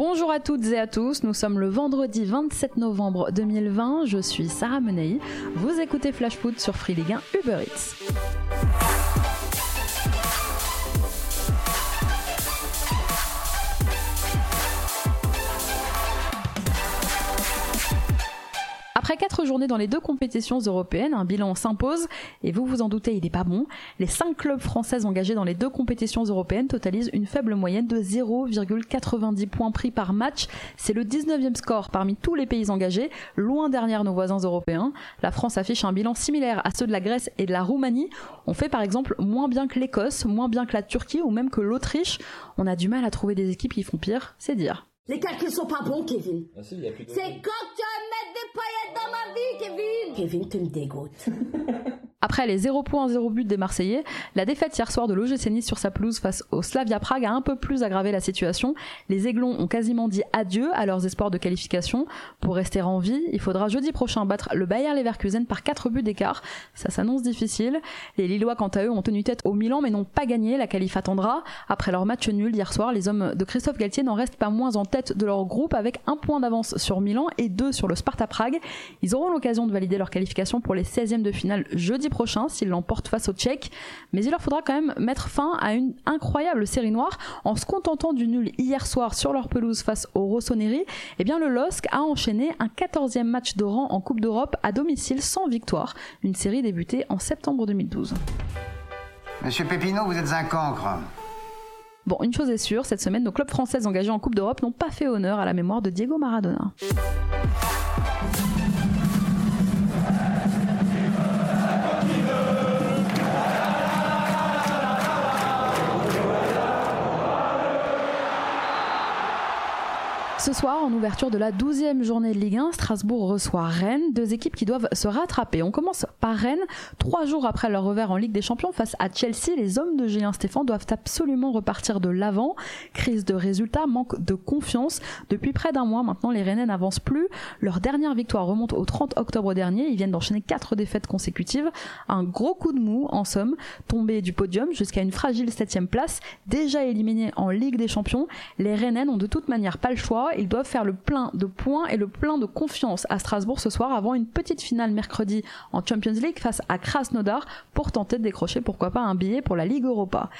Bonjour à toutes et à tous, nous sommes le vendredi 27 novembre 2020, je suis Sarah Menei, vous écoutez Flash Foot sur Free Ligue 1 Uber Eats. Après quatre journées dans les deux compétitions européennes, un bilan s'impose, et vous vous en doutez, il n'est pas bon. Les cinq clubs français engagés dans les deux compétitions européennes totalisent une faible moyenne de 0,90 points pris par match. C'est le 19e score parmi tous les pays engagés, loin derrière nos voisins européens. La France affiche un bilan similaire à ceux de la Grèce et de la Roumanie. On fait par exemple moins bien que l'Écosse, moins bien que la Turquie ou même que l'Autriche. On a du mal à trouver des équipes qui font pire, c'est dire. Les calculs sont pas bons, Kevin. Ah si, il y a plus de... C'est quand Kevin. Tu me dégoûtes. Après les 0 points 0 but des Marseillais, la défaite hier soir de l'OGC Nice sur sa pelouse face au Slavia Prague a un peu plus aggravé la situation. Les Aiglons ont quasiment dit adieu à leurs espoirs de qualification. Pour rester en vie, il faudra jeudi prochain battre le Bayer Leverkusen par 4 buts d'écart. Ça s'annonce difficile. Les Lillois, quant à eux, ont tenu tête au Milan mais n'ont pas gagné. La qualif attendra. Après leur match nul hier soir, les hommes de Christophe Galtier n'en restent pas moins en tête de leur groupe avec un point d'avance sur Milan et deux sur le Sparta Prague. Ils auront l'occasion de valider leur qualification pour les 16e de finale jeudi prochain s'ils l'emportent face aux Tchèques. Mais il leur faudra quand même mettre fin à une incroyable série noire en se contentant du nul hier soir sur leur pelouse face au Rossoneri. Eh bien, le LOSC a enchaîné un 14e match de rang en Coupe d'Europe à domicile sans victoire. Une série débutée en septembre 2012. Monsieur Pépineau, vous êtes un cancre. Bon, une chose est sûre, cette semaine, nos clubs français engagés en Coupe d'Europe n'ont pas fait honneur à la mémoire de Diego Maradona. Ce soir, en ouverture de la 12e journée de Ligue 1, Strasbourg reçoit Rennes, deux équipes qui doivent se rattraper. On commence par Rennes. Trois jours après leur revers en Ligue des Champions face à Chelsea, les hommes de Julien Stéphane doivent absolument repartir de l'avant. Crise de résultats, manque de confiance. Depuis près d'un mois maintenant, les Rennais n'avancent plus. Leur dernière victoire remonte au 30 octobre dernier. Ils viennent d'enchaîner quatre défaites consécutives. Un gros coup de mou, en somme, tombé du podium jusqu'à une fragile septième place. Déjà éliminés en Ligue des Champions, les Rennais n'ont de toute manière pas le choix ils doivent faire le plein de points et le plein de confiance à Strasbourg ce soir avant une petite finale mercredi en Champions League face à Krasnodar pour tenter de décrocher pourquoi pas un billet pour la Ligue Europa.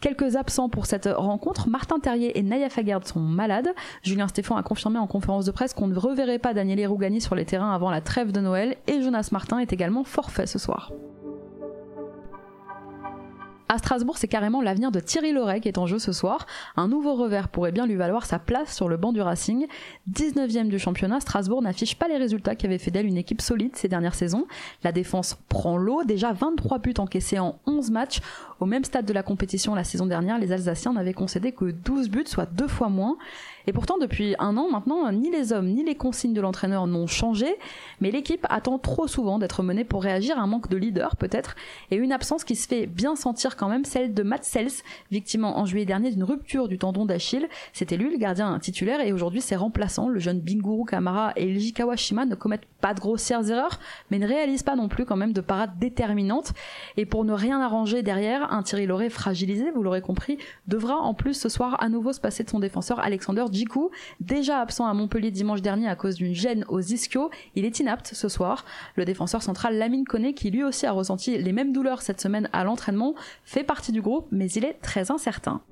Quelques absents pour cette rencontre, Martin Terrier et Naya Fagard sont malades. Julien Stéphan a confirmé en conférence de presse qu'on ne reverrait pas Daniel Rougani sur les terrains avant la trêve de Noël et Jonas Martin est également forfait ce soir. À Strasbourg, c'est carrément l'avenir de Thierry Loret qui est en jeu ce soir. Un nouveau revers pourrait bien lui valoir sa place sur le banc du Racing. 19e du championnat, Strasbourg n'affiche pas les résultats qui avaient fait d'elle une équipe solide ces dernières saisons. La défense prend l'eau, déjà 23 buts encaissés en 11 matchs. Au même stade de la compétition la saison dernière, les Alsaciens n'avaient concédé que 12 buts, soit deux fois moins. Et pourtant, depuis un an maintenant, ni les hommes ni les consignes de l'entraîneur n'ont changé, mais l'équipe attend trop souvent d'être menée pour réagir à un manque de leader peut-être, et une absence qui se fait bien sentir quand même, celle de Matt Sels, victime en juillet dernier d'une rupture du tendon d'Achille. C'était lui le gardien titulaire, et aujourd'hui ses remplaçants, le jeune Binguru Kamara et Ilji Kawashima, ne commettent pas de grossières erreurs, mais ne réalisent pas non plus quand même de parades déterminantes. Et pour ne rien arranger derrière, un Thierry Loret fragilisé, vous l'aurez compris, devra en plus ce soir à nouveau se passer de son défenseur Alexander Djikou, déjà absent à Montpellier dimanche dernier à cause d'une gêne aux ischio, il est inapte ce soir. Le défenseur central Lamine Koné, qui lui aussi a ressenti les mêmes douleurs cette semaine à l'entraînement, fait partie du groupe, mais il est très incertain.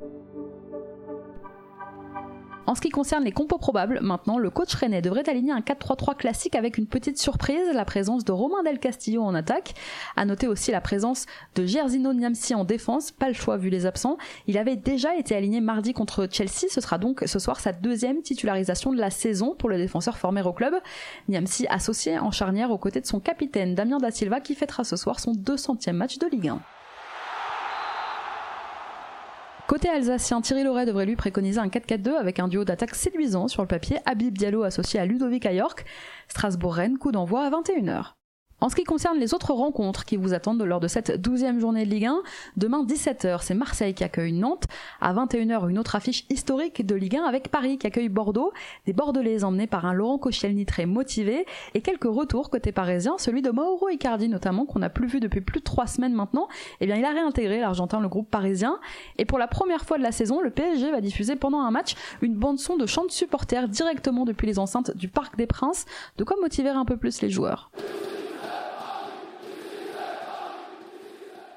En ce qui concerne les compos probables, maintenant, le coach René devrait aligner un 4-3-3 classique avec une petite surprise, la présence de Romain Del Castillo en attaque. À noter aussi la présence de Gersino Niamsi en défense, pas le choix vu les absents. Il avait déjà été aligné mardi contre Chelsea, ce sera donc ce soir sa deuxième titularisation de la saison pour le défenseur formé au club. Niamsi associé en charnière aux côtés de son capitaine Damien Da Silva qui fêtera ce soir son 200e match de Ligue 1. Côté alsacien, Thierry Loret devrait lui préconiser un 4-4-2 avec un duo d'attaque séduisant sur le papier, Habib Diallo associé à Ludovic Ayork. Strasbourg-Rennes, coup d'envoi à 21h. En ce qui concerne les autres rencontres qui vous attendent lors de cette 12e journée de Ligue 1, demain 17h, c'est Marseille qui accueille Nantes. À 21h, une autre affiche historique de Ligue 1 avec Paris qui accueille Bordeaux. Des Bordelais emmenés par un Laurent Koscielny très motivé. Et quelques retours côté parisien, celui de Mauro Icardi notamment, qu'on n'a plus vu depuis plus de trois semaines maintenant. Eh bien, il a réintégré l'Argentin, le groupe parisien. Et pour la première fois de la saison, le PSG va diffuser pendant un match une bande-son de chants de supporters directement depuis les enceintes du Parc des Princes. De quoi motiver un peu plus les joueurs.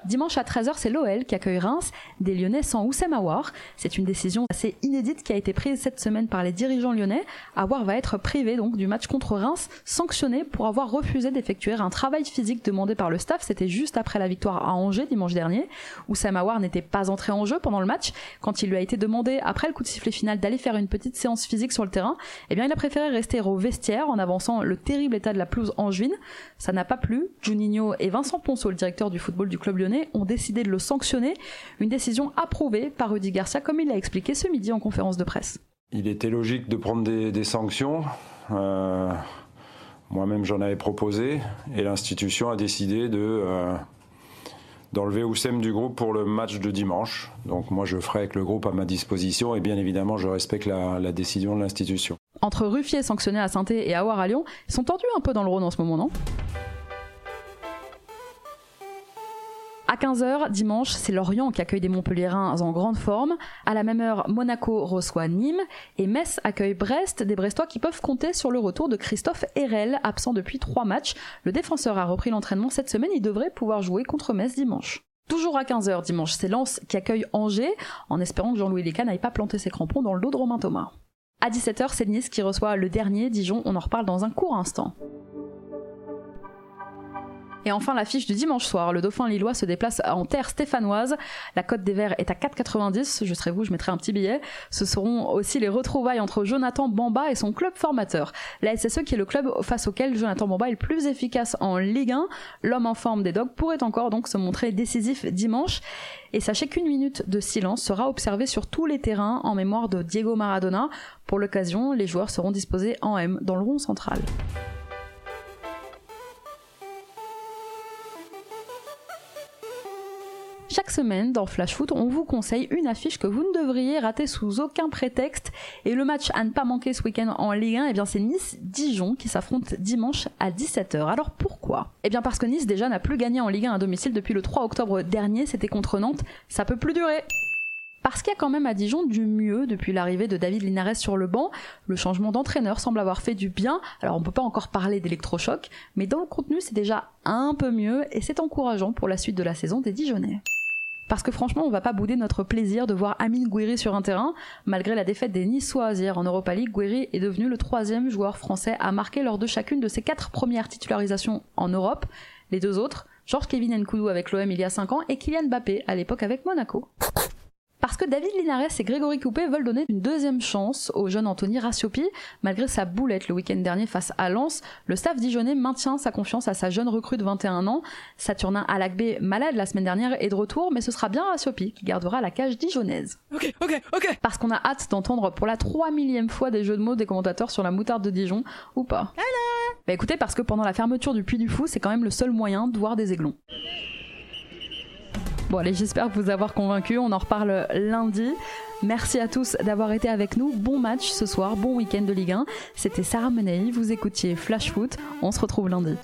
Dimanche à 13h, c'est l'OL qui accueille Reims, des Lyonnais sans Oussem Aouar. C'est une décision assez inédite qui a été prise cette semaine par les dirigeants lyonnais. Aouar va être privé donc du match contre Reims, sanctionné pour avoir refusé d'effectuer un travail physique demandé par le staff. C'était juste après la victoire à Angers dimanche dernier. Oussem Aouar n'était pas entré en jeu pendant le match. Quand il lui a été demandé, après le coup de sifflet final, d'aller faire une petite séance physique sur le terrain, eh bien il a préféré rester au vestiaire en avançant le terrible état de la pelouse angevine. Ça n'a pas plu. Juninho et Vincent Ponceau, le directeur du football du club lyonnais, ont décidé de le sanctionner, une décision approuvée par Rudy Garcia comme il l'a expliqué ce midi en conférence de presse. Il était logique de prendre des, sanctions. Euh, moi-même j'en avais proposé et l'institution a décidé de... Euh, d'enlever Oussem du groupe pour le match de dimanche. Donc moi je ferai avec le groupe à ma disposition et bien évidemment je respecte la, la décision de l'institution. Entre Ruffier sanctionné à saint et Awar à Lyon, ils sont tendus un peu dans le Rhône en ce moment, non? À 15h, dimanche, c'est Lorient qui accueille des Montpelliérains en grande forme. À la même heure, Monaco reçoit Nîmes et Metz accueille Brest, des Brestois qui peuvent compter sur le retour de Christophe Herel, absent depuis trois matchs. Le défenseur a repris l'entraînement cette semaine, il devrait pouvoir jouer contre Metz dimanche. Toujours à 15h dimanche, c'est Lens qui accueille Angers, en espérant que Jean-Louis Léca n'aille pas planter ses crampons dans le dos de Romain Thomas. À 17h, c'est Nice qui reçoit le dernier Dijon, on en reparle dans un court instant. Et enfin, l'affiche du dimanche soir. Le dauphin lillois se déplace en terre stéphanoise. La cote des Verts est à 4,90. Je serai vous, je mettrai un petit billet. Ce seront aussi les retrouvailles entre Jonathan Bamba et son club formateur. La SSE qui est le club face auquel Jonathan Bamba est le plus efficace en Ligue 1. L'homme en forme des Dogs pourrait encore donc se montrer décisif dimanche. Et sachez qu'une minute de silence sera observée sur tous les terrains en mémoire de Diego Maradona. Pour l'occasion, les joueurs seront disposés en M dans le rond central. Semaine, dans Flash Foot, on vous conseille une affiche que vous ne devriez rater sous aucun prétexte. Et le match à ne pas manquer ce week-end en Ligue 1, eh bien c'est Nice-Dijon qui s'affronte dimanche à 17h. Alors pourquoi? Eh bien parce que Nice déjà n'a plus gagné en Ligue 1 à domicile depuis le 3 octobre dernier, c'était contre Nantes. Ça peut plus durer parce qu'il y a quand même à Dijon du mieux depuis l'arrivée de David Linares sur le banc. Le changement d'entraîneur semble avoir fait du bien. Alors on peut pas encore parler d'électrochoc, mais dans le contenu c'est déjà un peu mieux et c'est encourageant pour la suite de la saison des Dijonnais. Parce que franchement, on va pas bouder notre plaisir de voir Amine Gouiri sur un terrain. Malgré la défaite des Niçois hier en Europa League, Gouiri est devenu le troisième joueur français à marquer lors de chacune de ses quatre premières titularisations en Europe. Les deux autres, Georges Kevin Nkoudou avec l'OM il y a 5 ans et Kylian Mbappé à l'époque avec Monaco. Parce que David Linares et Grégory Coupé veulent donner une deuxième chance au jeune Anthony Rassiopi. Malgré sa boulette le week-end dernier face à Lens, le staff dijonnais maintient sa confiance à sa jeune recrue de 21 ans. Saturnin Alakbé, malade la semaine dernière, est de retour, mais ce sera bien Rassiopi qui gardera la cage dijonnaise. Ok, ok, ok Parce qu'on a hâte d'entendre pour la 3 millième fois des jeux de mots des commentateurs sur la moutarde de Dijon, ou pas. Bah écoutez, parce que pendant la fermeture du Puy du Fou, c'est quand même le seul moyen de voir des aiglons. Bon allez, j'espère vous avoir convaincu. On en reparle lundi. Merci à tous d'avoir été avec nous. Bon match ce soir, bon week-end de Ligue 1. C'était Sarah Menei, vous écoutiez Flash Foot. On se retrouve lundi.